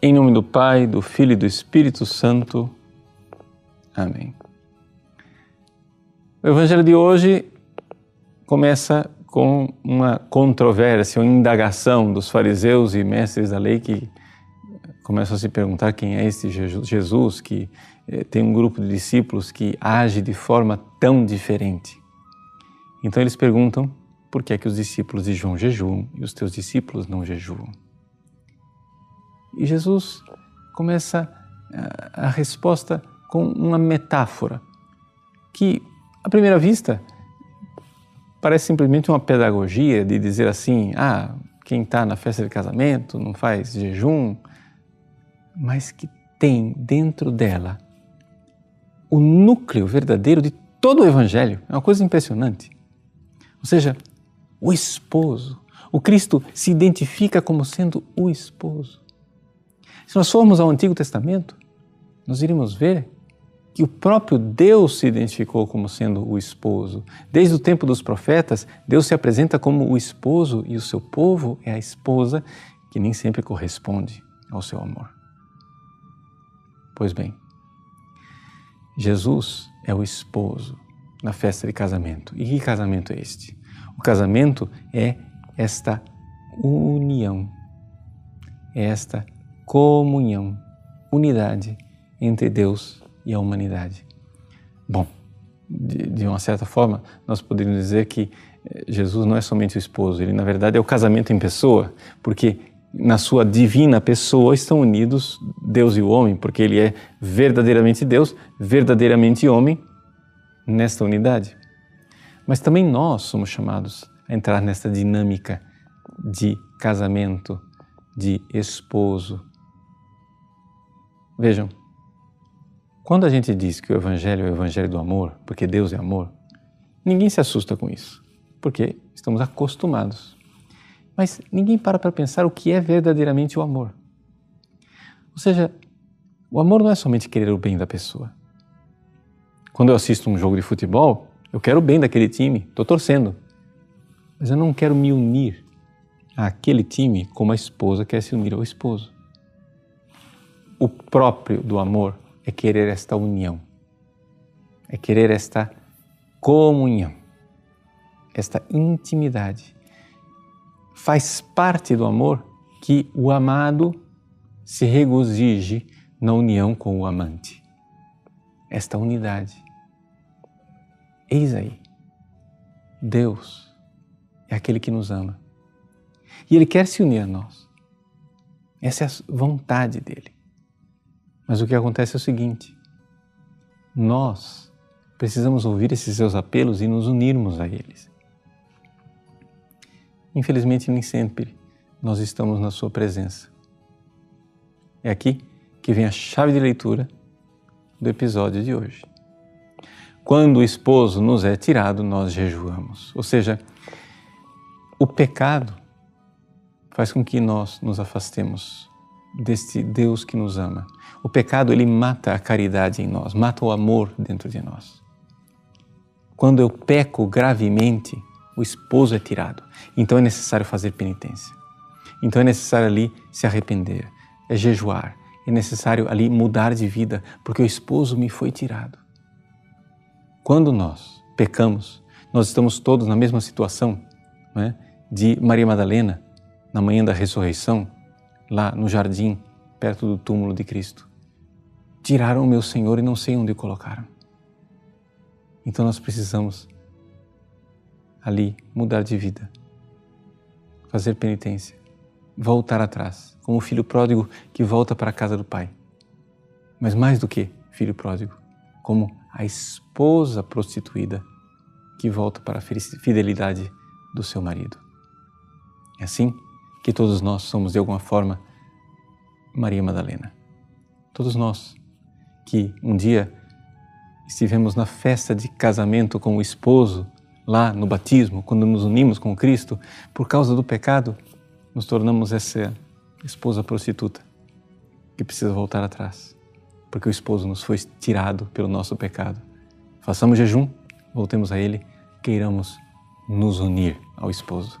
Em nome do Pai, do Filho e do Espírito Santo. Amém. O Evangelho de hoje começa com uma controvérsia, uma indagação dos fariseus e mestres da lei que começam a se perguntar quem é este Jesus que eh, tem um grupo de discípulos que age de forma tão diferente. Então eles perguntam por que é que os discípulos de João jejuam e os teus discípulos não jejuam. E Jesus começa a resposta com uma metáfora que, à primeira vista, parece simplesmente uma pedagogia de dizer assim: ah, quem está na festa de casamento não faz jejum, mas que tem dentro dela o núcleo verdadeiro de todo o Evangelho. É uma coisa impressionante. Ou seja, o esposo. O Cristo se identifica como sendo o esposo. Se nós formos ao Antigo Testamento, nós iremos ver que o próprio Deus se identificou como sendo o esposo. Desde o tempo dos profetas, Deus se apresenta como o esposo e o seu povo é a esposa que nem sempre corresponde ao seu amor. Pois bem, Jesus é o esposo na festa de casamento. E que casamento é este? O casamento é esta união, é esta comunhão, unidade entre Deus e a humanidade. Bom, de, de, uma certa forma, nós poderíamos dizer que eh, Jesus não é somente o esposo, ele na verdade é o casamento em pessoa, porque na sua divina pessoa estão unidos Deus e o homem, porque ele é verdadeiramente Deus, verdadeiramente homem nesta unidade. Mas também nós somos chamados a entrar nesta dinâmica de casamento, de esposo, Vejam, quando a gente diz que o Evangelho é o Evangelho do amor, porque Deus é amor, ninguém se assusta com isso, porque estamos acostumados. Mas ninguém para para pensar o que é verdadeiramente o amor. Ou seja, o amor não é somente querer o bem da pessoa. Quando eu assisto um jogo de futebol, eu quero o bem daquele time, estou torcendo. Mas eu não quero me unir àquele time como a esposa quer se unir ao esposo o próprio do amor é querer esta união, é querer esta comunhão, esta intimidade. Faz parte do amor que o amado se regozije na união com o amante. Esta unidade. Eis aí, Deus é aquele que nos ama. E Ele quer se unir a nós. Essa é a vontade dele. Mas o que acontece é o seguinte: nós precisamos ouvir esses seus apelos e nos unirmos a eles. Infelizmente, nem sempre nós estamos na Sua presença. É aqui que vem a chave de leitura do episódio de hoje. Quando o esposo nos é tirado, nós jejuamos. Ou seja, o pecado faz com que nós nos afastemos deste Deus que nos ama. O pecado ele mata a caridade em nós, mata o amor dentro de nós. Quando eu peco gravemente, o esposo é tirado. Então é necessário fazer penitência. Então é necessário ali se arrepender, é jejuar, é necessário ali mudar de vida, porque o esposo me foi tirado. Quando nós pecamos, nós estamos todos na mesma situação é? de Maria Madalena na manhã da ressurreição, lá no jardim, perto do túmulo de Cristo. Tiraram o meu Senhor e não sei onde o colocaram. Então nós precisamos ali mudar de vida, fazer penitência, voltar atrás, como o filho pródigo que volta para a casa do pai. Mas mais do que filho pródigo, como a esposa prostituída que volta para a fidelidade do seu marido. É assim que todos nós somos de alguma forma Maria Madalena. Todos nós que um dia estivemos na festa de casamento com o esposo, lá no batismo, quando nos unimos com Cristo, por causa do pecado, nos tornamos essa esposa prostituta que precisa voltar atrás, porque o esposo nos foi tirado pelo nosso pecado. Façamos jejum, voltemos a Ele, queiramos nos unir ao esposo.